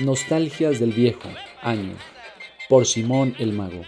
Nostalgias del viejo año por Simón el Mago.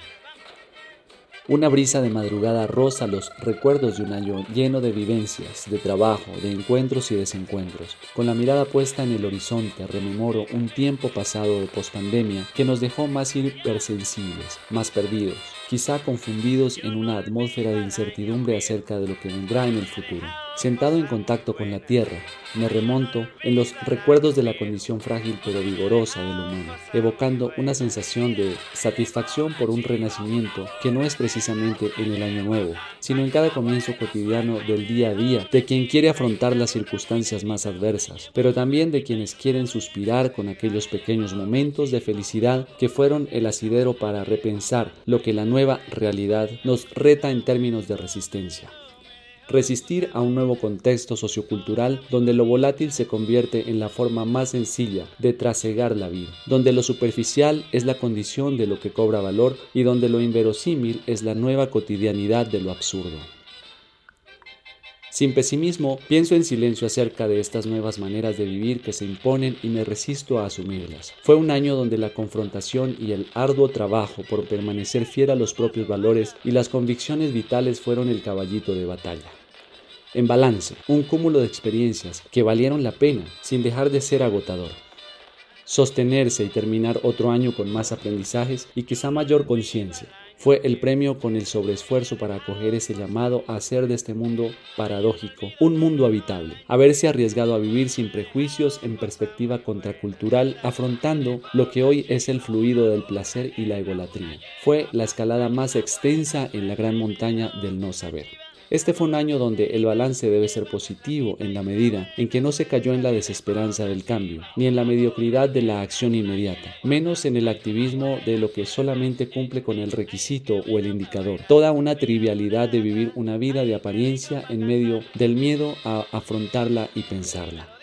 Una brisa de madrugada roza los recuerdos de un año lleno de vivencias, de trabajo, de encuentros y desencuentros. Con la mirada puesta en el horizonte, rememoro un tiempo pasado de pospandemia que nos dejó más hipersensibles, más perdidos, quizá confundidos en una atmósfera de incertidumbre acerca de lo que vendrá en el futuro. Sentado en contacto con la tierra, me remonto en los recuerdos de la condición frágil pero vigorosa del humano, evocando una sensación de satisfacción por un renacimiento que no es precisamente en el año nuevo, sino en cada comienzo cotidiano del día a día de quien quiere afrontar las circunstancias más adversas, pero también de quienes quieren suspirar con aquellos pequeños momentos de felicidad que fueron el asidero para repensar lo que la nueva realidad nos reta en términos de resistencia resistir a un nuevo contexto sociocultural donde lo volátil se convierte en la forma más sencilla de trasegar la vida, donde lo superficial es la condición de lo que cobra valor y donde lo inverosímil es la nueva cotidianidad de lo absurdo. Sin pesimismo, pienso en silencio acerca de estas nuevas maneras de vivir que se imponen y me resisto a asumirlas. Fue un año donde la confrontación y el arduo trabajo por permanecer fiel a los propios valores y las convicciones vitales fueron el caballito de batalla. En balance, un cúmulo de experiencias que valieron la pena sin dejar de ser agotador. Sostenerse y terminar otro año con más aprendizajes y quizá mayor conciencia, fue el premio con el sobreesfuerzo para acoger ese llamado a hacer de este mundo paradójico un mundo habitable, haberse arriesgado a vivir sin prejuicios en perspectiva contracultural, afrontando lo que hoy es el fluido del placer y la egolatría. Fue la escalada más extensa en la gran montaña del no saber. Este fue un año donde el balance debe ser positivo en la medida en que no se cayó en la desesperanza del cambio, ni en la mediocridad de la acción inmediata, menos en el activismo de lo que solamente cumple con el requisito o el indicador, toda una trivialidad de vivir una vida de apariencia en medio del miedo a afrontarla y pensarla.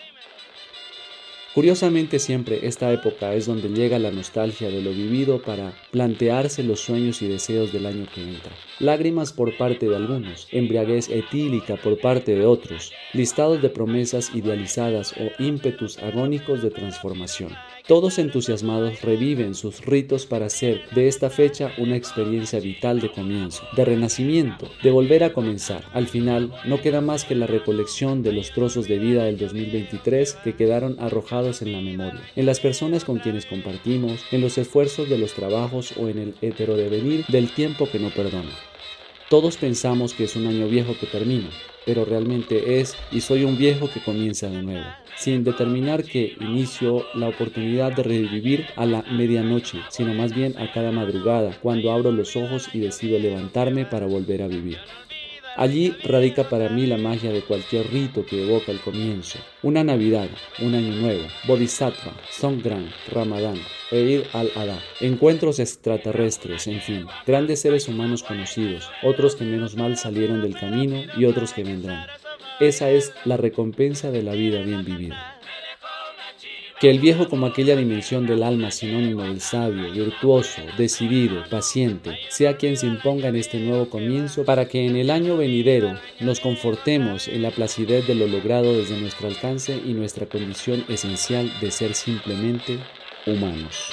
Curiosamente siempre esta época es donde llega la nostalgia de lo vivido para plantearse los sueños y deseos del año que entra. Lágrimas por parte de algunos, embriaguez etílica por parte de otros, listados de promesas idealizadas o ímpetus agónicos de transformación. Todos entusiasmados reviven sus ritos para hacer de esta fecha una experiencia vital de comienzo, de renacimiento, de volver a comenzar. Al final, no queda más que la recolección de los trozos de vida del 2023 que quedaron arrojados en la memoria, en las personas con quienes compartimos, en los esfuerzos de los trabajos o en el heterodevenir del tiempo que no perdona. Todos pensamos que es un año viejo que termina, pero realmente es y soy un viejo que comienza de nuevo, sin determinar que inicio la oportunidad de revivir a la medianoche, sino más bien a cada madrugada, cuando abro los ojos y decido levantarme para volver a vivir. Allí radica para mí la magia de cualquier rito que evoca el comienzo. Una Navidad, un Año Nuevo, Bodhisattva, Songkran, Ramadán, Eid al-Adha, encuentros extraterrestres, en fin, grandes seres humanos conocidos, otros que menos mal salieron del camino y otros que vendrán. Esa es la recompensa de la vida bien vivida. Que el viejo como aquella dimensión del alma sinónimo del sabio, virtuoso, decidido, paciente, sea quien se imponga en este nuevo comienzo para que en el año venidero nos confortemos en la placidez de lo logrado desde nuestro alcance y nuestra condición esencial de ser simplemente humanos.